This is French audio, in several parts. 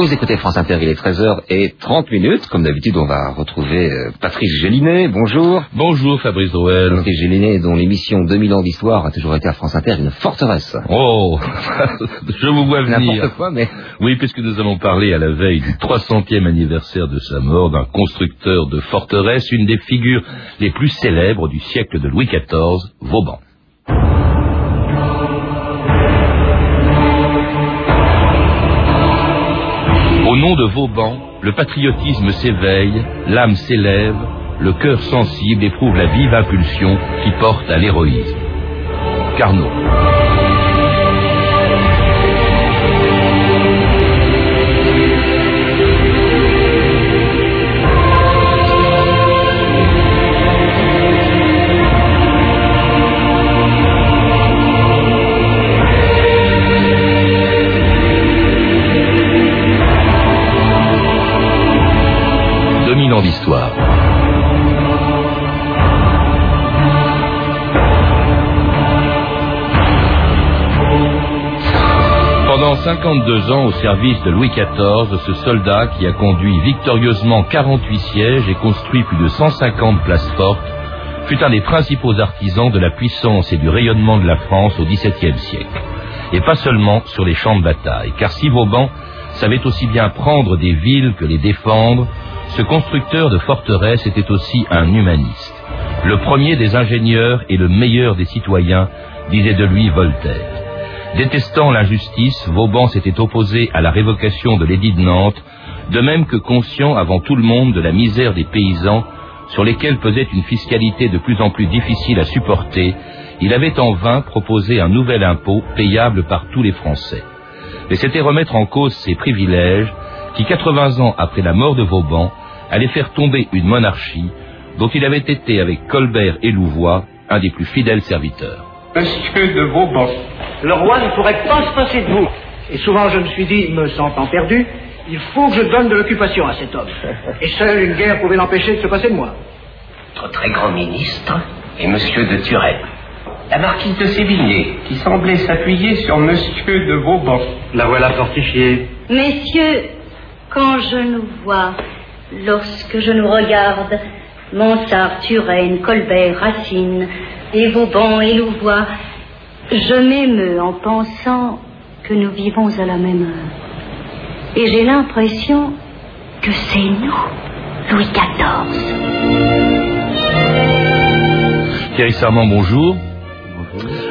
Vous écoutez France Inter, il est 13h et 30 minutes. Comme d'habitude, on va retrouver euh, Patrice Gélinet. Bonjour. Bonjour Fabrice Drouel. Patrice Gélinet, dont l'émission 2000 ans d'histoire a toujours été à France Inter une forteresse. Oh, je vous vois venir. N'importe quoi, mais... Oui, puisque nous allons parler à la veille du 300e anniversaire de sa mort d'un constructeur de forteresse, une des figures les plus célèbres du siècle de Louis XIV, Vauban. Au nom de Vauban, le patriotisme s'éveille, l'âme s'élève, le cœur sensible éprouve la vive impulsion qui porte à l'héroïsme. Carnot. 52 ans au service de Louis XIV, ce soldat qui a conduit victorieusement 48 sièges et construit plus de 150 places fortes, fut un des principaux artisans de la puissance et du rayonnement de la France au XVIIe siècle. Et pas seulement sur les champs de bataille, car si Vauban savait aussi bien prendre des villes que les défendre, ce constructeur de forteresses était aussi un humaniste. Le premier des ingénieurs et le meilleur des citoyens, disait de lui Voltaire. Détestant l'injustice, Vauban s'était opposé à la révocation de l'édit de Nantes, de même que conscient avant tout le monde de la misère des paysans, sur lesquels pesait une fiscalité de plus en plus difficile à supporter, il avait en vain proposé un nouvel impôt payable par tous les Français. Mais c'était remettre en cause ses privilèges, qui 80 ans après la mort de Vauban allait faire tomber une monarchie dont il avait été avec Colbert et Louvois un des plus fidèles serviteurs. Monsieur de Vauban, le roi ne pourrait pas se passer de vous. Et souvent je me suis dit, me sentant perdu, il faut que je donne de l'occupation à cet homme. Et seule une guerre pouvait l'empêcher de se passer de moi. Notre très grand ministre est Monsieur de Turenne. La marquise de Sévigné, qui semblait s'appuyer sur Monsieur de Vauban. La voilà fortifiée. Messieurs, quand je nous vois, lorsque je nous regarde, Monsard, Turenne, Colbert, Racine, et Vauban et Louvois, je m'émeus en pensant que nous vivons à la même heure. Et j'ai l'impression que c'est nous, Louis XIV. Thierry bonjour.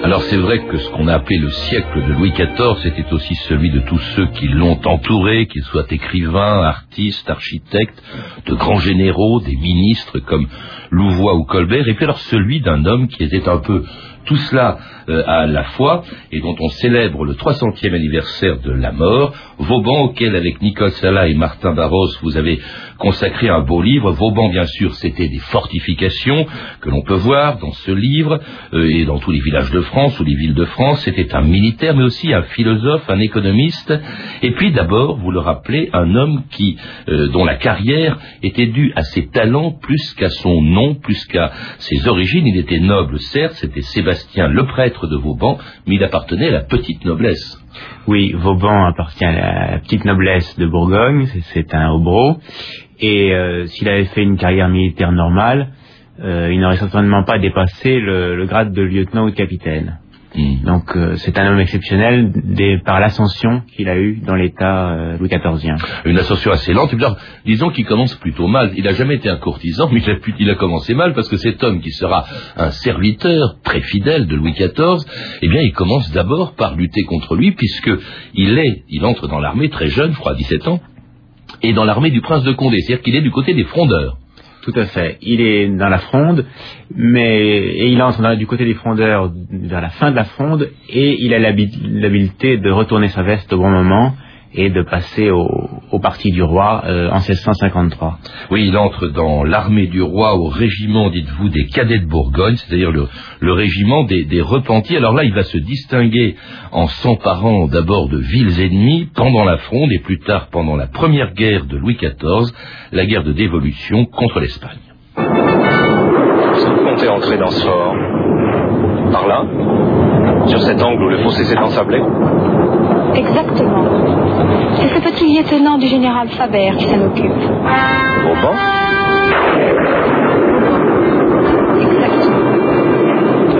Alors c'est vrai que ce qu'on a appelé le siècle de Louis XIV, c'était aussi celui de tous ceux qui l'ont entouré, qu'ils soient écrivains, artistes, architectes, de grands généraux, des ministres comme Louvois ou Colbert, et puis alors celui d'un homme qui était un peu tout cela euh, à la fois, et dont on célèbre le 300e anniversaire de la mort, Vauban, auquel avec Nicole Sala et Martin Barros, vous avez consacré un beau livre. Vauban, bien sûr, c'était des fortifications que l'on peut voir dans ce livre, euh, et dans tous les villages de France ou les villes de France. C'était un militaire, mais aussi un philosophe, un économiste, et puis d'abord, vous le rappelez, un homme qui, euh, dont la carrière était due à ses talents plus qu'à son nom, plus qu'à ses origines. Il était noble, certes, c'était Sébastien le prêtre de Vauban, mais il appartenait à la petite noblesse. Oui, Vauban appartient à la petite noblesse de Bourgogne, c'est un hobro, et euh, s'il avait fait une carrière militaire normale, euh, il n'aurait certainement pas dépassé le, le, grade de lieutenant ou de capitaine. Mm. Donc euh, c'est un homme exceptionnel des, par l'ascension qu'il a eue dans l'État euh, Louis XIVien. Une ascension assez lente. disons qu'il commence plutôt mal. Il n'a jamais été un courtisan, mais il a, il a, commencé mal parce que cet homme qui sera un serviteur très fidèle de Louis XIV, eh bien il commence d'abord par lutter contre lui puisque il est, il entre dans l'armée très jeune, je crois 17 ans, et dans l'armée du prince de Condé, c'est-à-dire qu'il est du côté des frondeurs. Tout à fait. Il est dans la fronde, mais et il entre du côté des frondeurs vers la fin de la fronde, et il a l'habileté de retourner sa veste au bon moment et de passer au, au parti du roi euh, en 1653. Oui, il entre dans l'armée du roi au régiment, dites-vous, des cadets de Bourgogne, c'est-à-dire le, le, régiment des, des, repentis. Alors là, il va se distinguer en s'emparant d'abord de villes ennemies pendant la fronde et plus tard pendant la première guerre de Louis XIV, la guerre de dévolution contre l'Espagne. Vous comptez entrer dans ce fort Par là Sur cet angle où le fossé s'est ensablé Exactement. C'est ce petit lieutenant du général Faber qui s'en occupe. Vauban Exactement.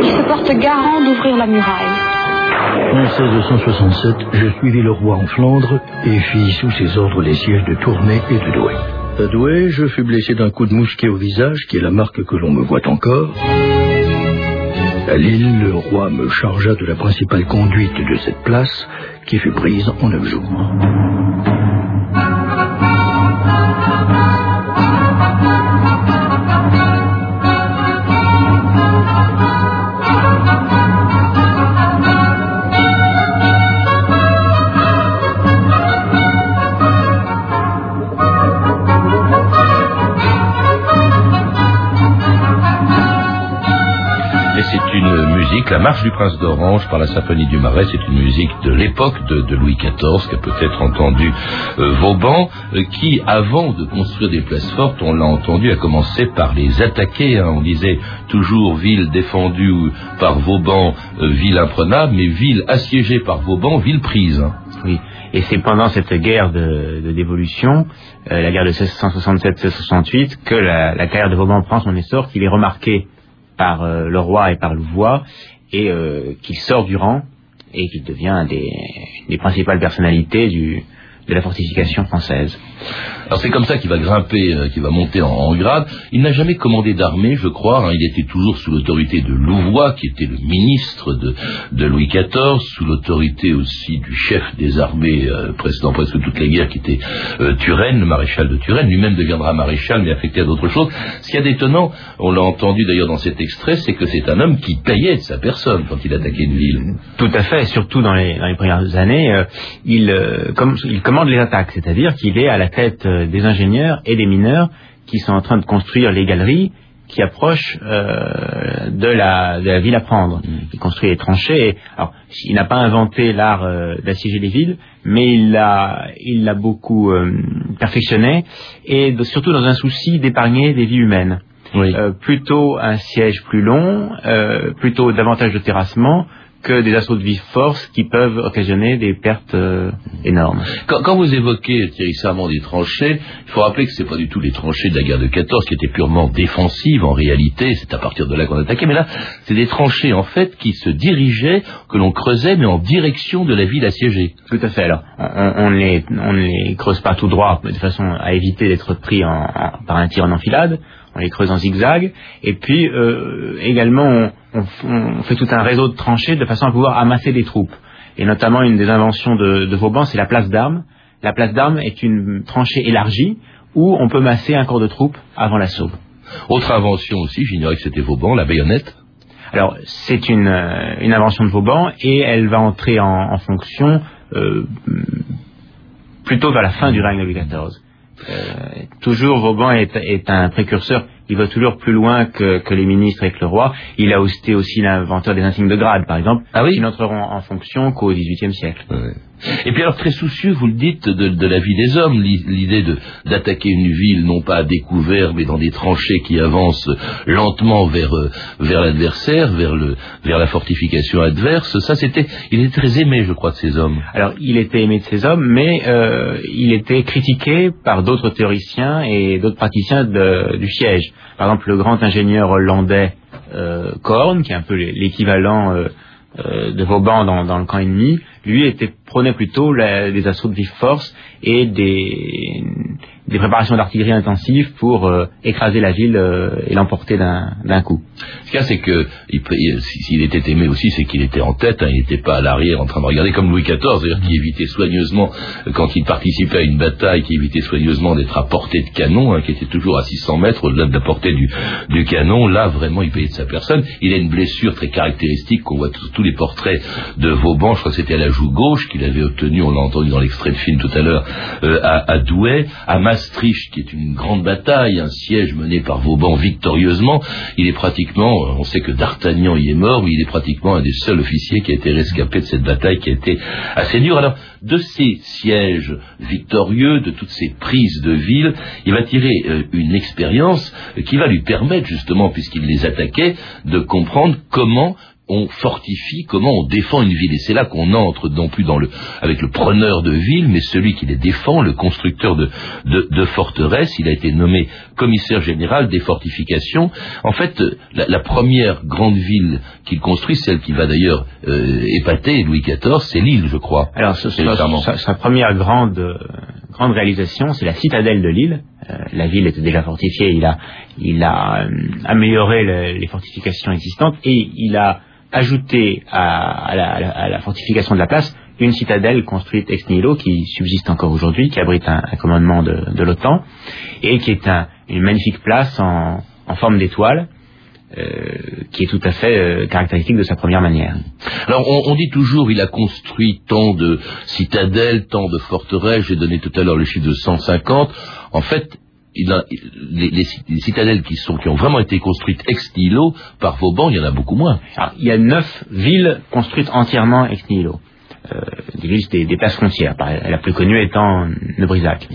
Il se porte garant d'ouvrir la muraille. En 1667, je suivis le roi en Flandre et fis sous ses ordres les sièges de Tournai et de Douai. À Douai, je fus blessé d'un coup de mousquet au visage, qui est la marque que l'on me voit encore. À Lille, le roi me chargea de la principale conduite de cette place, qui fut prise en neuf jours. La marche du prince d'Orange par la symphonie du Marais, c'est une musique de l'époque de, Louis XIV, qu'a peut-être entendu euh, Vauban, euh, qui, avant de construire des places fortes, on l'a entendu, a commencé par les attaquer. hein. On disait toujours ville défendue par Vauban, euh, ville imprenable, mais ville assiégée par Vauban, ville prise. hein. Oui. Et c'est pendant cette guerre de, dévolution, la guerre de 1667-1668, que la, carrière de Vauban prend son essor, qu'il est remarqué par le roi et par Louvois, et euh, qu'il sort du rang et qu'il devient des principales personnalités du, de la fortification française. Alors c'est comme ça qu'il va grimper, euh, qu'il va monter en, en grade. Il n'a jamais commandé d'armée, je crois. hein. Il était toujours sous l'autorité de Louvois, qui était le ministre de, de Louis XIV, sous l'autorité aussi du chef des armées euh, précédant presque toutes les guerres, qui était euh, Turenne, le maréchal de Turenne. Lui-même deviendra maréchal, mais affecté à d'autres choses. Ce qui est d'étonnant, on l'a entendu d'ailleurs dans cet extrait, c'est que c'est un homme qui payait de sa personne quand il attaquait une ville. Tout à fait, surtout dans les, dans les premières années, euh, il, comme, il commande les attaques, c'est-à-dire qu'il est à la tête euh, des ingénieurs et des mineurs qui sont en train de construire les galeries qui approchent euh, de, la, de la ville à prendre. Il construit les tranchées. et- alors, il n'a pas inventé l'art euh, d'assiéger les villes, mais il l'a il l'a beaucoup euh, perfectionné, et de- surtout dans un souci d'épargner des vies humaines. Oui. Plutôt un siège plus long, plutôt davantage de terrassement que des assauts de vive force qui peuvent occasionner des pertes euh, énormes. Quand, quand vous évoquez Thierry Sarment des tranchées, il faut rappeler que c'est pas du tout les tranchées de la guerre de 14 qui étaient purement défensives en réalité, c'est à partir de là qu'on attaquait, mais là c'est des tranchées en fait qui se dirigeaient, que l'on creusait mais en direction de la ville assiégée. Tout à fait. Alors, on, on ne les, on ne les creuse pas tout droit, de façon à éviter d'être pris en, en- par un tir en enfilade. On les creuse en zigzag. Et puis, euh, également, on, on fait tout un réseau de tranchées de façon à pouvoir amasser des troupes. Et notamment, une des inventions de, de Vauban, c'est la place d'armes. La place d'armes est une tranchée élargie où on peut masser un corps de troupes avant l'assaut. Autre invention aussi, j'ignorais que c'était Vauban, la baïonnette. Alors, c'est une, euh, une invention de Vauban et elle va entrer en, en fonction euh, plutôt vers la fin du règne de Louis XIV. Euh, toujours, Vauban est, est un précurseur. Il va toujours plus loin que, que les ministres et que le roi. Il a aussi, aussi l'inventeur des insignes de grade, par exemple, Ah oui qui n'entreront en fonction qu'au XVIIIe siècle. Et puis alors très soucieux, vous le dites, de, de la vie des hommes, l'i- l'idée de d'attaquer une ville non pas à découvert, mais dans des tranchées qui avancent lentement vers euh, vers l'adversaire, vers le vers la fortification adverse. Ça, c'était, il était très aimé, je crois, de ces hommes. Alors, il était aimé de ces hommes, mais euh, il était critiqué par d'autres théoriciens et d'autres praticiens de- du siège. Par exemple, le grand ingénieur hollandais euh, Korn, qui est un peu l'équivalent euh, euh, de Vauban dans, dans le camp ennemi, lui était prônait plutôt la- des assauts de force et des, des préparations d'artillerie intensives pour euh, écraser la ville euh, et l'emporter d'un coup. Ce qu'il y a, c'est que s'il était aimé aussi, c'est qu'il était en tête, hein, il n'était pas à l'arrière en train de regarder comme Louis XIV, c'est-à-dire qui évitait soigneusement, euh, quand il participait à une bataille, qui évitait soigneusement d'être à portée de canon, hein, qui était toujours à 600 mètres au-delà de la portée du, du canon. Là, vraiment, il payait de sa personne. Il a une blessure très caractéristique qu'on voit tous les portraits de Vauban. Je crois que c'était à la joue gauche qu'il avait obtenu, on l'a entendu dans l'extrait de film tout à l'heure, euh, à, à Douai, à Qui est une grande bataille, un siège mené par Vauban victorieusement. Il est pratiquement, euh, on sait que D'Artagnan y est mort, mais il est pratiquement un des seuls officiers qui a été rescapé de cette bataille qui a été assez dure. Alors, de ces sièges victorieux, de toutes ces prises de ville, il va tirer euh, une expérience euh, qui va lui permettre justement, puisqu'il les attaquait, de comprendre comment on fortifie, comment on défend une ville. Et c'est là qu'on entre non plus dans le, avec le preneur de ville, mais celui qui les défend, le constructeur de, de, de forteresses. Il a été nommé commissaire général des fortifications. En fait, la, la première grande ville qu'il construit, celle qui va d'ailleurs euh, épater Louis XIV, c'est Lille, je crois. Alors, ce, sa, sa, première grande, euh, grande réalisation, c'est la citadelle de Lille. Euh, la ville était déjà fortifiée, il a, il a euh, amélioré le, les fortifications existantes et il a ajouté à, à, la, à, la, fortification de la place une citadelle construite ex nihilo qui subsiste encore aujourd'hui, qui abrite un, un commandement de, de l'OTAN et qui est un, une magnifique place en, en forme d'étoile. Euh, qui est tout à fait euh, caractéristique de sa première manière. Alors on, on, dit toujours il a construit tant de citadelles, tant de forteresses, j'ai donné tout à l'heure le chiffre de 150. En fait, il les, les, les, citadelles qui, ont vraiment été construites ex nihilo par Vauban, il y en a beaucoup moins. Alors, il y a neuf villes construites entièrement ex nihilo. Euh, des, des, places frontières, la plus connue étant Nebrisac.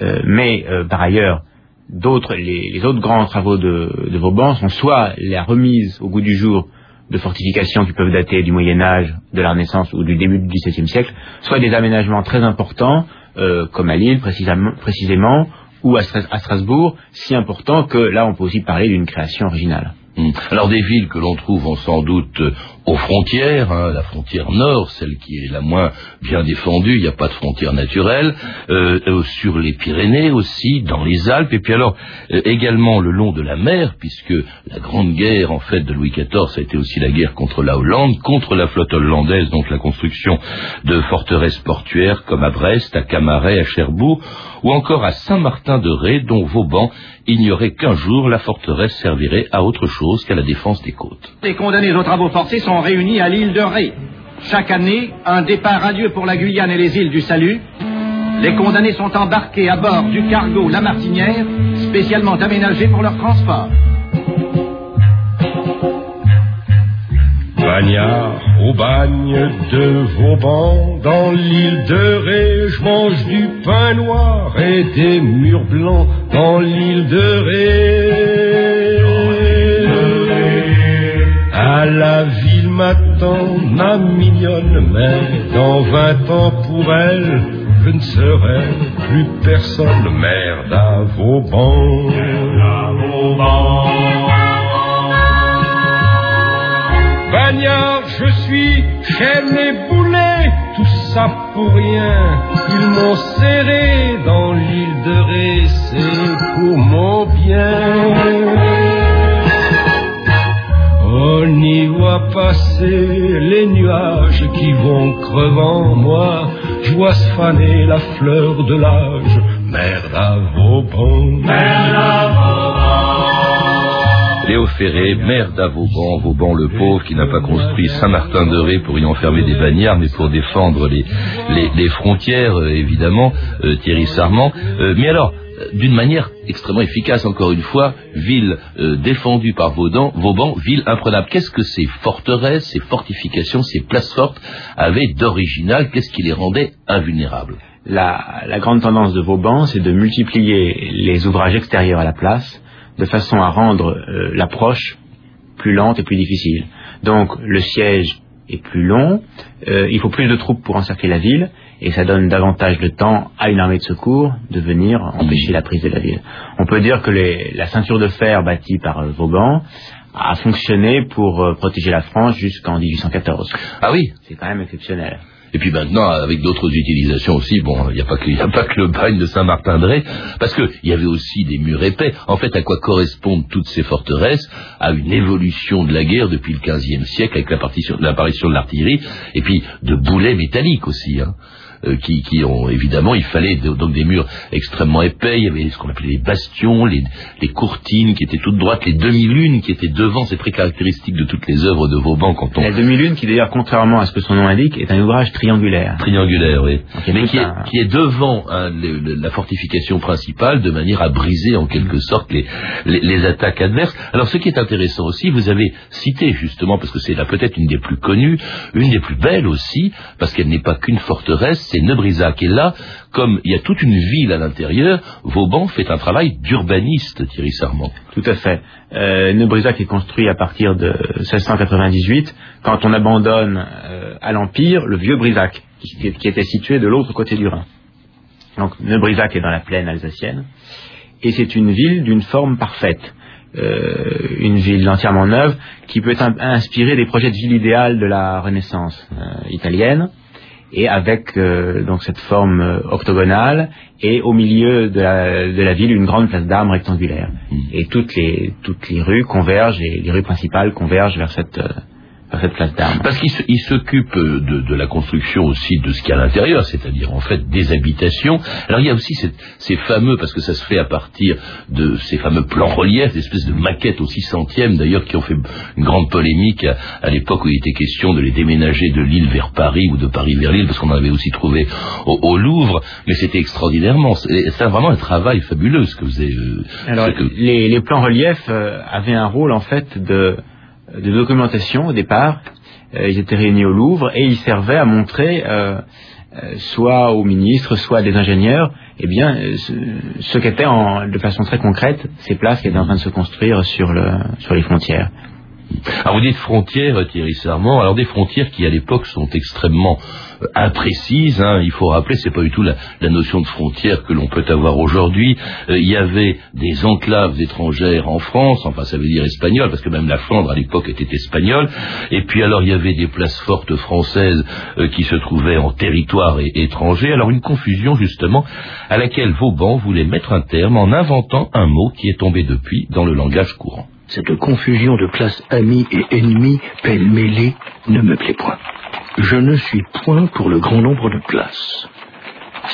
Euh, mais euh, par ailleurs, d'autres, les, les, autres grands travaux de, de, Vauban sont soit la remise au goût du jour de fortifications qui peuvent dater du Moyen Âge, de la Renaissance ou du début du XVIIe siècle, soit des aménagements très importants, euh, comme à Lille précisément, précisément ou à, Strasbourg, si importants que là on peut aussi parler d'une création originale. Hum. Alors des villes que l'on trouve ont sans doute aux frontières, hein, la frontière nord, celle qui est la moins bien défendue, il n'y a pas de frontière naturelle, euh, euh, sur les Pyrénées aussi, dans les Alpes, et puis alors euh, également le long de la mer, puisque la grande guerre en fait de Louis XIV, a été aussi la guerre contre la Hollande, contre la flotte hollandaise, donc la construction de forteresses portuaires comme à Brest, à Camaret, à Cherbourg, ou encore à Saint-Martin-de-Ré, dont Vauban ignorait qu'un jour la forteresse servirait à autre chose qu'à la défense des côtes. Les condamnés aux travaux forcés sont réunis à l'île de Ré. Chaque année, un départ radieux pour la Guyane et les îles du Salut. Les condamnés sont embarqués à bord du cargo La Martinière, spécialement aménagé pour leur transport. Bagnard au bagne de Vauban, dans l'île de Ré, je mange du pain noir et des murs blancs dans l'île de Ré. À la m'attend ma mignonne mère, dans vingt ans pour elle, je ne serai plus personne, mère à Vauban. Bagnard, je suis j'aime les boulets, tout ça pour rien. Ils m'ont serré dans l'île de Ré, c'est pour mon bien. Passer les nuages qui vont crevant moi. Je vois se faner la fleur de l'âge. Merde à Vauban. Merde à Vauban. Léo Ferré, maire d'Avauban, Vauban le pauvre, qui n'a pas construit Saint-Martin-de-Ré pour y enfermer des bagnards, mais pour défendre les, les, les frontières, euh, évidemment, euh, Thierry Sarment. Euh, mais alors, d'une manière extrêmement efficace, encore une fois, ville euh, défendue par Vauban, Vauban, ville imprenable. Qu'est-ce que ces forteresses, ces fortifications, ces places fortes avaient d'original? Qu'est-ce qui les rendait invulnérables? La, la, grande tendance de Vauban, c'est de multiplier les ouvrages extérieurs à la place, de façon à rendre euh, l'approche plus lente et plus difficile. Donc le siège est plus long, euh, il faut plus de troupes pour encercler la ville, et ça donne davantage de temps à une armée de secours de venir empêcher la prise de la ville. On peut dire que les, la ceinture de fer bâtie par euh, Vauban a fonctionné pour euh, protéger la France jusqu'en 1814. Ah oui C'est quand même exceptionnel. Et puis maintenant, avec d'autres utilisations aussi, bon, il n'y a, pas que, y a pas que le bagne de Saint-Martin-de-Ré, parce qu'il y avait aussi des murs épais. En fait, à quoi correspondent toutes ces forteresses? À une évolution de la guerre depuis le XVe siècle, avec l'apparition de l'artillerie, et puis de boulets métalliques aussi. Hein qui, qui, ont évidemment, il fallait donc des murs extrêmement épais. Il y avait ce qu'on appelait les bastions, les, les, courtines qui étaient toutes droites, les demi-lunes qui étaient devant. C'est très caractéristique de toutes les œuvres de Vauban quand on. La demi-lune, qui d'ailleurs, contrairement à ce que son nom indique, est un ouvrage triangulaire. Triangulaire, oui. Mais qui est, qui est, devant hein, le, le, la fortification principale de manière à briser en quelque sorte les, les, les, attaques adverses. Alors, ce qui est intéressant aussi, vous avez cité justement, parce que c'est là peut-être une des plus connues, une des plus belles aussi, parce qu'elle n'est pas qu'une forteresse c'est Nebrisac. Et là, comme il y a toute une ville à l'intérieur, Vauban fait un travail d'urbaniste, Thierry Sarment. Tout à fait. Euh, est construit à partir de 1698, quand on abandonne euh, à l'Empire le vieux Brisac, qui, qui était situé de l'autre côté du Rhin. Donc Nebrisac est dans la plaine alsacienne, et c'est une ville d'une forme parfaite. Euh, une ville entièrement neuve qui peut être inspirée des projets de ville idéale de la Renaissance euh, italienne et avec euh, donc cette forme euh, octogonale et au milieu de la, de la ville une grande place d'armes rectangulaire Mmh. et toutes les toutes les rues convergent et les rues principales convergent vers cette Parce qu'il s'occupe de, de la construction aussi de ce qu'il y a à l'intérieur, c'est-à-dire en fait des habitations. Alors il y a aussi cette- ces fameux, parce que ça se fait à partir de ces fameux plans reliefs, des espèces de maquettes aussi centièmes d'ailleurs qui ont fait une grande polémique à, à l'époque où il était question de les déménager de Lille vers Paris ou de Paris vers Lille, parce qu'on en avait aussi trouvé au, au Louvre, mais c'était extraordinairement. C'est c'est vraiment un travail fabuleux ce que vous avez... euh, Alors, que- les, les plans reliefs euh, avaient un rôle en fait de, de documentation au départ. Euh, ils étaient réunis au Louvre et ils servaient à montrer, euh, euh, soit aux ministres, soit à des ingénieurs, eh bien, ce, qu'étaient en- de façon très concrète ces places qui étaient en train de se construire sur, le, sur les frontières. Alors vous dites frontières, Thierry Sarment, alors des frontières qui à l'époque sont extrêmement euh, imprécises. hein. Il faut rappeler, c'est pas du tout la, la notion de frontière que l'on peut avoir aujourd'hui. Euh, il y avait des enclaves étrangères en France, enfin ça veut dire espagnol, parce que même la Flandre à l'époque était espagnole. Et puis alors il y avait des places fortes françaises euh, qui se trouvaient en territoire é- étranger. Alors une confusion justement à laquelle Vauban voulait mettre un terme en inventant un mot qui est tombé depuis dans le langage courant. Cette confusion de classes amies et ennemies, pêle-mêlée, ne me plaît point. Je ne suis point pour le grand nombre de classes.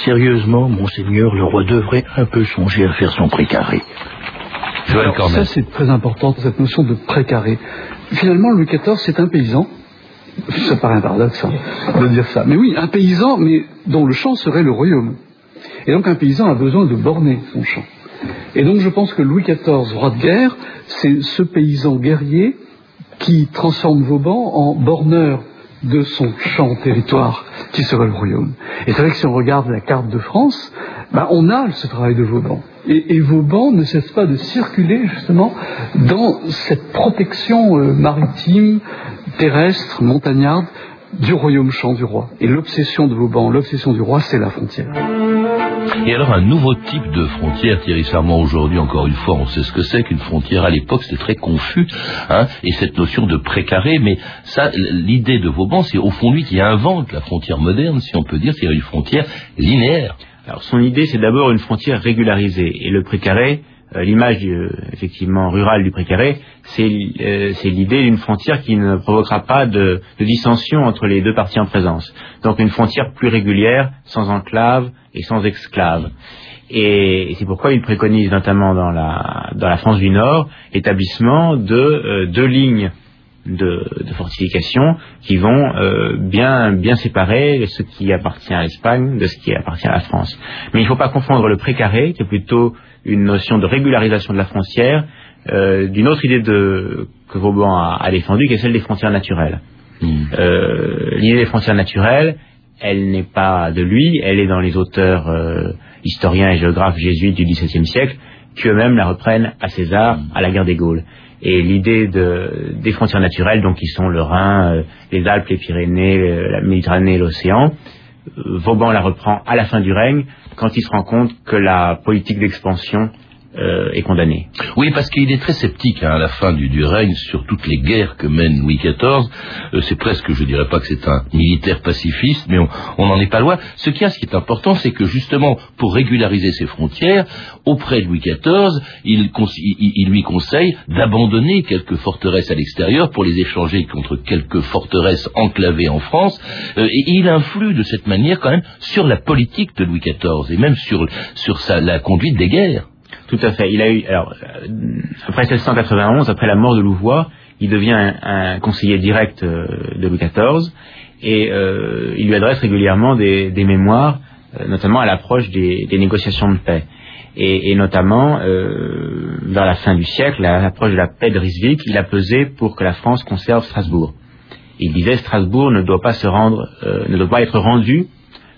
Sérieusement, monseigneur, le roi devrait un peu songer à faire son précaré. Alors, ça, c'est très important, cette notion de précaré. Finalement, Louis XIV, c'est un paysan. Ça paraît un paradoxe hein, de dire ça. Mais oui, un paysan, mais dont le champ serait le royaume. Et donc, un paysan a besoin de borner son champ. Et donc, je pense que Louis XIV, roi de guerre, c'est ce paysan guerrier qui transforme Vauban en borneur de son champ territoire qui serait le royaume. Et c'est vrai que si on regarde la carte de France, ben, on a ce travail de Vauban. Et, Vauban ne cesse pas de circuler justement dans cette protection euh, maritime, terrestre, montagnarde du royaume champ du roi. Et l'obsession de Vauban, l'obsession du roi, c'est la frontière. Et alors un nouveau type de frontière, Thierry Sarment, aujourd'hui encore une fois, on sait ce que c'est qu'une frontière. À l'époque, c'était très confus, hein, et cette notion de précaré, mais ça, l'idée de Vauban, c'est au fond lui qui invente la frontière moderne, si on peut dire, c'est une frontière linéaire. Alors son idée, c'est d'abord une frontière régularisée. Et le précaré, l'image euh, effectivement rurale du précaré, c'est euh, c'est l'idée d'une frontière qui ne provoquera pas de, de dissension entre les deux parties en présence. Donc une frontière plus régulière, sans enclave et sans exclave. Et, et c'est pourquoi il préconise notamment dans la, dans la France du Nord l'établissement de euh, deux lignes de, de fortification qui vont euh, bien, bien séparer ce qui appartient à l'Espagne de ce qui appartient à la France. Mais il ne faut pas confondre le précaré, qui est plutôt une notion de régularisation de la frontière, euh, d'une autre idée de, que Vauban a, a défendue, qui est celle des frontières naturelles. Euh, L'idée des frontières naturelles, elle n'est pas de lui, elle est dans les auteurs euh, historiens et géographes jésuites du XVIIe siècle, qui eux-mêmes la reprennent à César, à la guerre des Gaules. Et l'idée de, des frontières naturelles, donc qui sont le Rhin, euh, les Alpes, les Pyrénées, euh, la Méditerranée et l'océan, euh, Vauban la reprend à la fin du règne, quand il se rend compte que la politique d'expansion euh, est condamnée. Oui, parce qu'il est très sceptique hein, à la fin du, du règne sur toutes les guerres que mène Louis XIV. Euh, c'est presque, je dirais pas que c'est un militaire pacifiste, mais on n'en est pas loin. Ce qu'il a, ce qui est important, c'est que justement, pour régulariser ses frontières, auprès de Louis XIV, il, il, il lui conseille d'abandonner quelques forteresses à l'extérieur pour les échanger contre quelques forteresses enclavées en France. Euh, et il influe de cette manière quand même sur la politique de Louis XIV et même sur, sur sa, la conduite des guerres. Tout à fait. Il a eu, alors, euh, après 1691, après la mort de Louvois, il devient un, conseiller direct euh, de Louis XIV et euh, il lui adresse régulièrement des, mémoires, euh, notamment à l'approche des, négociations de paix. Et, notamment, euh, vers la fin du siècle, à l'approche de la paix de Ryswick, il a pesé pour que la France conserve Strasbourg. Il disait Strasbourg ne doit pas se rendre, euh, ne doit pas être rendu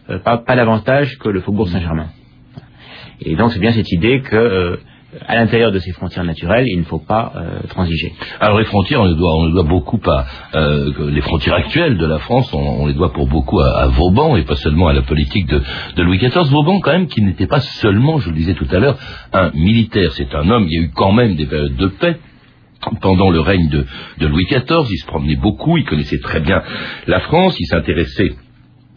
euh, pas, pas davantage que le faubourg Saint-Germain. Et donc c'est bien cette idée que euh, à l'intérieur de ces frontières naturelles, il ne faut pas euh, transiger. Alors les frontières, on les doit, on les doit beaucoup à euh, les frontières actuelles de la France, on, on les doit pour beaucoup à, à, Vauban et pas seulement à la politique de, de Louis XIV. Vauban, quand même, qui n'était pas seulement, je le disais tout à l'heure, un militaire. C'est un homme. Il y a eu quand même des périodes de paix pendant le règne de, de Louis XIV. Il se promenait beaucoup, il connaissait très bien la France, il s'intéressait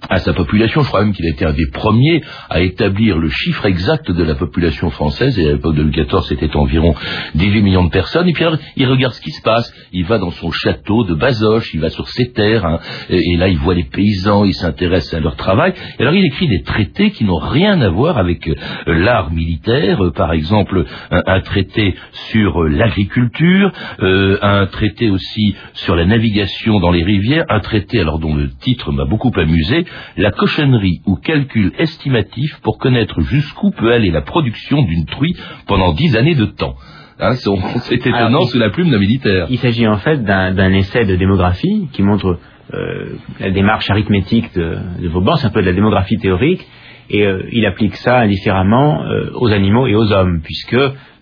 à sa population. Je crois même qu'il a été un des premiers à établir le chiffre exact de la population française. Et à l'époque de Louis XIV, c'était environ 18 millions de personnes. Et puis alors, il regarde ce qui se passe. Il va dans son château de Bazoches, il va sur ses terres. Hein, et, là, il voit les paysans, il s'intéresse à leur travail. Et alors, il écrit des traités qui n'ont rien à voir avec euh, l'art militaire. Euh, par exemple, un, un, traité sur euh, l'agriculture, un traité aussi sur la navigation dans les rivières, un traité alors dont le titre m'a beaucoup amusé, la cochonnerie ou calcul estimatif pour connaître jusqu'où peut aller la production d'une truie pendant dix années de temps. Hein, c'est étonnant Alors, sous la plume d'un militaire. Il s'agit en fait d'un essai de démographie qui montre euh, la démarche arithmétique de, de Vauban, c'est un peu de la démographie théorique, et euh, il applique ça indifféremment euh, aux animaux et aux hommes, puisque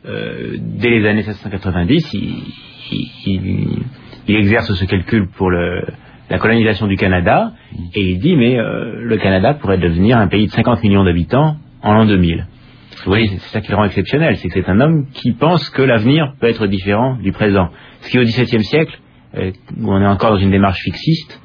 dès les années 1790, il, il, il, exerce ce calcul pour le, la colonisation du Canada, et il dit, mais euh, le Canada pourrait devenir un pays de 50 millions d'habitants en l'an 2000. Vous voyez, c'est ça qui le rend exceptionnel, c'est que c'est un homme qui pense que l'avenir peut être différent du présent. Ce qui, au XVIIe siècle, euh, où on est encore dans une démarche fixiste,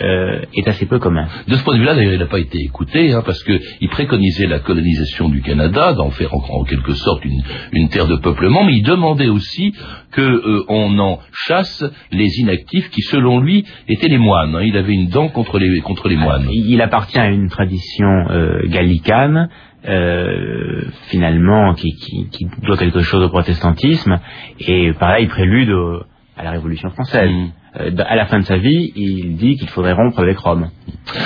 euh, est assez peu commun. De ce point de vue-là, d'ailleurs, il n'a pas été écouté, hein, parce qu'il préconisait la colonisation du Canada, d'en faire en, en, quelque sorte une, une, terre de peuplement, mais il demandait aussi que euh, on en chasse les inactifs qui, selon lui, étaient les moines. Hein. Il avait une dent contre les, contre les moines. Il appartient à une tradition euh, gallicane, euh, finalement, qui, qui, qui, doit quelque chose au protestantisme, et pareil, prélude au, à la Révolution française. Mmh. Euh, à la fin de sa vie, il dit qu'il faudrait rompre avec Rome.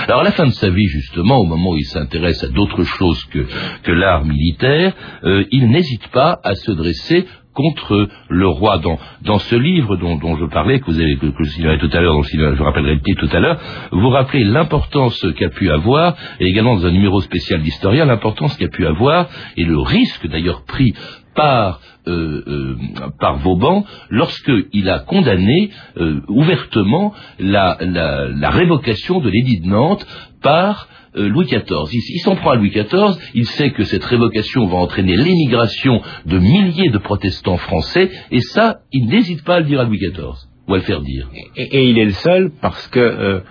Alors à la fin de sa vie, justement, au moment où il s'intéresse à d'autres choses que, que l'art militaire, euh, il n'hésite pas à se dresser contre le roi. Dans, dans ce livre dont, dont je parlais, que vous avez que, je tout à l'heure, dont je rappellerai le titre tout à l'heure, vous rappelez l'importance qu'a pu avoir, et également dans un numéro spécial d'historien, l'importance qu'a pu avoir, et le risque d'ailleurs pris par, euh, euh, par Vauban lorsqu'il a condamné euh, ouvertement la, révocation de l'édit de Nantes par Louis XIV. Il, s'en prend à Louis XIV, il sait que cette révocation va entraîner l'émigration de milliers de protestants français, et ça, il n'hésite pas à le dire à Louis XIV, ou à le faire dire. Et, il est le seul parce que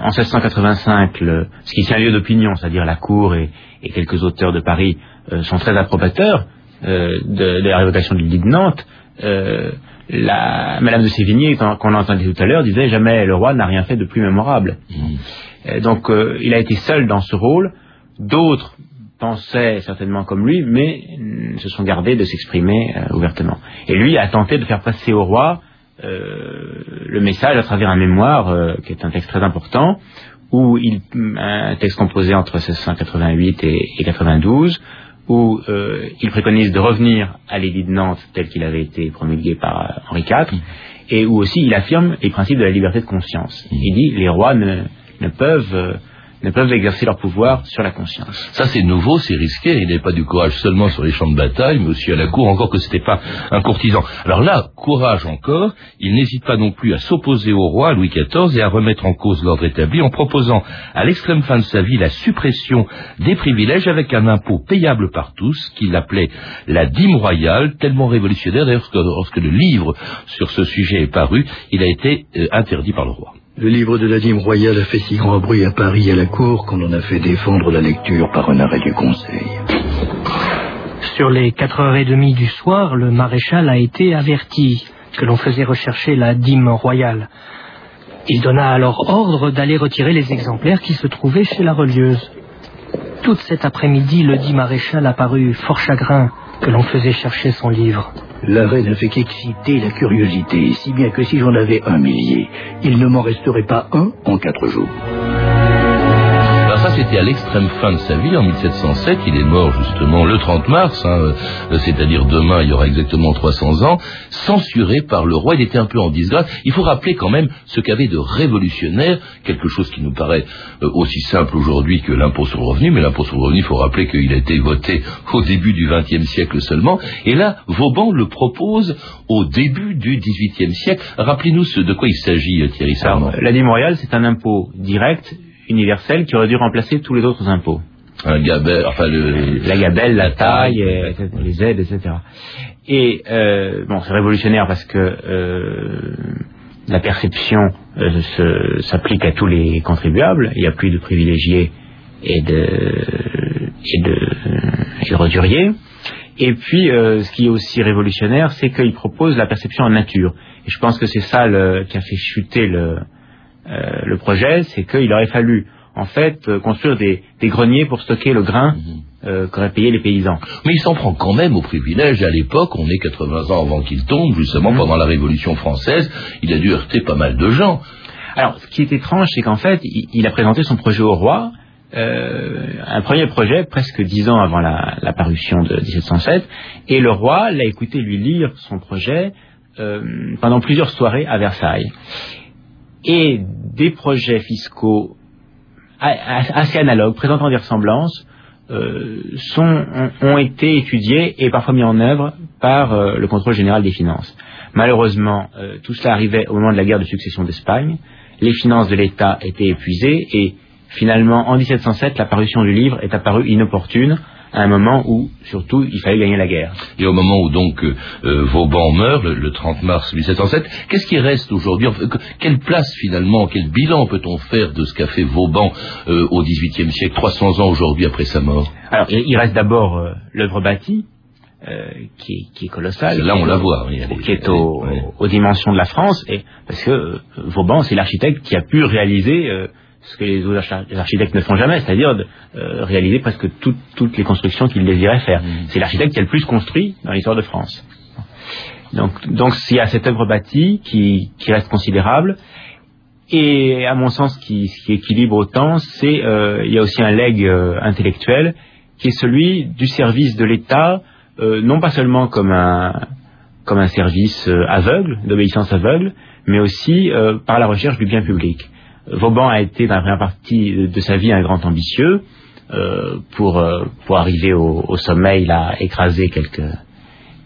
en 1685, le, ce qui tient lieu d'opinion, c'est-à-dire la Cour et, quelques auteurs de Paris, euh, sont très approbateurs, euh, de, de, la révocation du lit de Nantes, euh, la, Madame de Sévigné, qu'on a entendu tout à l'heure, disait jamais le roi n'a rien fait de plus mémorable. Mmh. donc euh, il a été seul dans ce rôle. D'autres pensaient certainement comme lui, mais se sont gardés de s'exprimer ouvertement. Et lui a tenté de faire passer au roi le message à travers un mémoire qui est un texte très important, où il, un texte composé entre 1688 et, et 92, où euh, il préconise de revenir à l'édit de Nantes tel qu'il avait été promulgué par Henri IV, mmh. et où aussi il affirme les principes de la liberté de conscience. Mmh. Il dit les rois ne, ne peuvent euh, ne peuvent exercer leur pouvoir sur la conscience. Ça c'est nouveau, c'est risqué, il n'est pas du courage seulement sur les champs de bataille, mais aussi à la cour, encore que ce n'était pas un courtisan. Alors là, courage encore, il n'hésite pas non plus à s'opposer au roi Louis XIV et à remettre en cause l'ordre établi en proposant à l'extrême fin de sa vie la suppression des privilèges avec un impôt payable par tous, qu'il appelait la dîme royale, tellement révolutionnaire d'ailleurs que lorsque le livre sur ce sujet est paru, il a été euh, interdit par le roi. Le livre de la dîme royale a fait si grand bruit à Paris à la cour qu'on en a fait défendre la lecture par un arrêt du Conseil. Sur les quatre heures et demie du soir, le maréchal a été averti que l'on faisait rechercher la dîme royale. Il donna alors ordre d'aller retirer les exemplaires qui se trouvaient chez la relieuse. Toute cet après-midi, le dit maréchal apparut fort chagrin que l'on faisait chercher son livre. L'arrêt n'a fait qu'exciter la curiosité, si bien que si j'en avais un millier, il ne m'en resterait pas un en quatre jours. C'était à l'extrême fin de sa vie, en 1707. Il est mort justement le 30 mars, hein, euh, c'est-à-dire demain, il y aura exactement 300 ans, censuré par le roi. Il était un peu en disgrâce. Il faut rappeler quand même ce qu'avait de révolutionnaire, quelque chose qui nous paraît euh, aussi simple aujourd'hui que l'impôt sur le revenu, mais l'impôt sur le revenu, il faut rappeler qu'il a été voté au début du XXe siècle seulement. Et là, Vauban le propose au début du XVIIIe siècle. Rappelez-nous de quoi il s'agit, euh, Thierry Sarment. La dîme royale, c'est un impôt direct, universel, qui aurait dû remplacer tous les autres impôts. Un gabelle, enfin le... La gabelle, la taille, euh, les aides, etc. Et euh, bon, c'est révolutionnaire parce que euh, la perception euh, s'applique à tous les contribuables. Il n'y a plus de privilégiés et de et de, et de roturiers. Et puis, euh, ce qui est aussi révolutionnaire, c'est qu'il propose la perception en nature. Et je pense que c'est ça le, qui a fait chuter le, euh, le projet, c'est qu'il aurait fallu en fait euh, construire des, des, greniers pour stocker le grain mhm. euh, qu'auraient payé les paysans. Mais il s'en prend quand même au privilège. À l'époque, on est 80 ans avant qu'il tombe, justement mhm. pendant la Révolution française, il a dû heurter pas mal de gens. Alors, ce qui est étrange, c'est qu'en fait, il, il, a présenté son projet au roi, euh, un premier projet presque dix ans avant la, la, parution de 1707, et le roi l'a écouté lui lire son projet pendant plusieurs soirées à Versailles. Et des projets fiscaux assez analogues, présentant des ressemblances, euh, sont, ont, été étudiés et parfois mis en œuvre par euh, le contrôle général des finances. Malheureusement, euh, tout cela arrivait au moment de la guerre de succession d'Espagne. Les finances de l'État étaient épuisées et finalement, en 1707, la parution du livre est apparue inopportune à un moment où, surtout, il fallait gagner la guerre. Et au moment où donc euh, Vauban meurt, le, 30 mars 1707, qu'est-ce qui reste aujourd'hui Quelle place finalement, quel bilan peut-on faire de ce qu'a fait Vauban euh, au XVIIIe siècle, 300 ans aujourd'hui après sa mort Alors, il reste d'abord euh, l'œuvre bâtie, euh, qui, est, colossale. Là, on la voit. Oui, qui est au, aux dimensions de la France, et parce que euh, Vauban, c'est l'architecte qui a pu réaliser euh, ce que les autres architectes ne font jamais, c'est-à-dire euh, réaliser presque toutes les constructions qu'ils désiraient faire. Mmh. C'est l'architecte qui a le plus construit dans l'histoire de France. Donc, donc il y a cette œuvre bâtie qui, qui reste considérable. Et à mon sens, qui, ce qui équilibre autant, c'est euh, il y a aussi un legs euh, intellectuel qui est celui du service de l'État, euh, non pas seulement comme un comme un service aveugle, d'obéissance aveugle, mais aussi par la recherche du bien public. Vauban a été dans la première partie de sa vie un grand ambitieux. Euh, pour, euh, pour arriver au, au, sommet, il a écrasé quelques,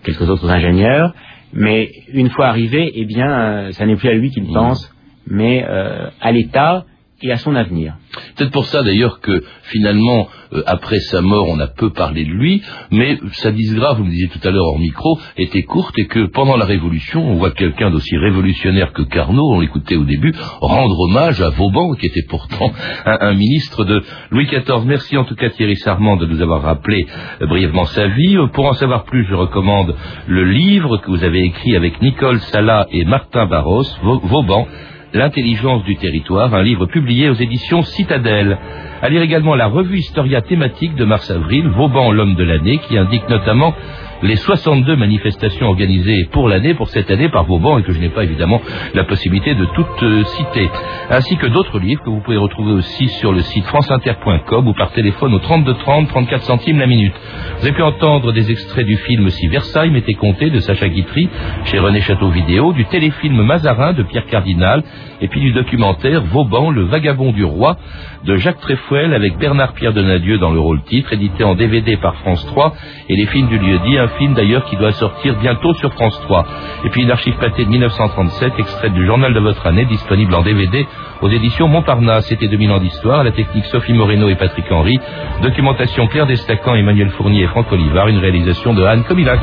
quelques autres ingénieurs. Mais une fois arrivé, eh bien, euh, ça n'est plus à lui qu'il mmh. pense, mais euh, à l'État et à son avenir. Peut-être pour ça d'ailleurs que finalement, euh, après sa mort, on a peu parlé de lui, mais sa disgrâce, vous me disiez tout à l'heure en micro, était courte et que pendant la Révolution, on voit quelqu'un d'aussi révolutionnaire que Carnot, on l'écoutait au début, rendre hommage à Vauban, qui était pourtant un, ministre de Louis XIV. Merci en tout cas Thierry Sarment de nous avoir rappelé euh, brièvement sa vie. Euh, pour en savoir plus, je recommande le livre que vous avez écrit avec Nicole Sala et Martin Barros, Vauban, L'intelligence du territoire, un livre publié aux éditions Citadelle. À lire également la revue Historia thématique de mars-avril, Vauban l'homme de l'année, qui indique notamment les 62 manifestations organisées pour l'année, pour cette année par Vauban, et que je n'ai pas évidemment la possibilité de toutes euh, citer, ainsi que d'autres livres que vous pouvez retrouver aussi sur le site franceinter.com ou par téléphone au 32 30 34 centimes la minute. Vous avez pu entendre des extraits du film Si Versailles m'était compté de Sacha Guitry chez René Château Vidéo, du téléfilm Mazarin de Pierre Cardinal, et puis du documentaire Vauban, le vagabond du roi de Jacques Tréfouel avec Bernard Pierre Denadieu dans le rôle titre, édité en DVD par France 3 et les films du lieu dit, un film d'ailleurs qui doit sortir bientôt sur France 3. Et puis une archive pâtée de 1937, extraite du journal de votre année, disponible en DVD aux éditions Montparnasse. C'était 2000 ans d'histoire, la technique Sophie Moreno et Patrick Henry, documentation Claire Destacan, Emmanuel Fournier et Franck Olivard, une réalisation de Anne Comilac.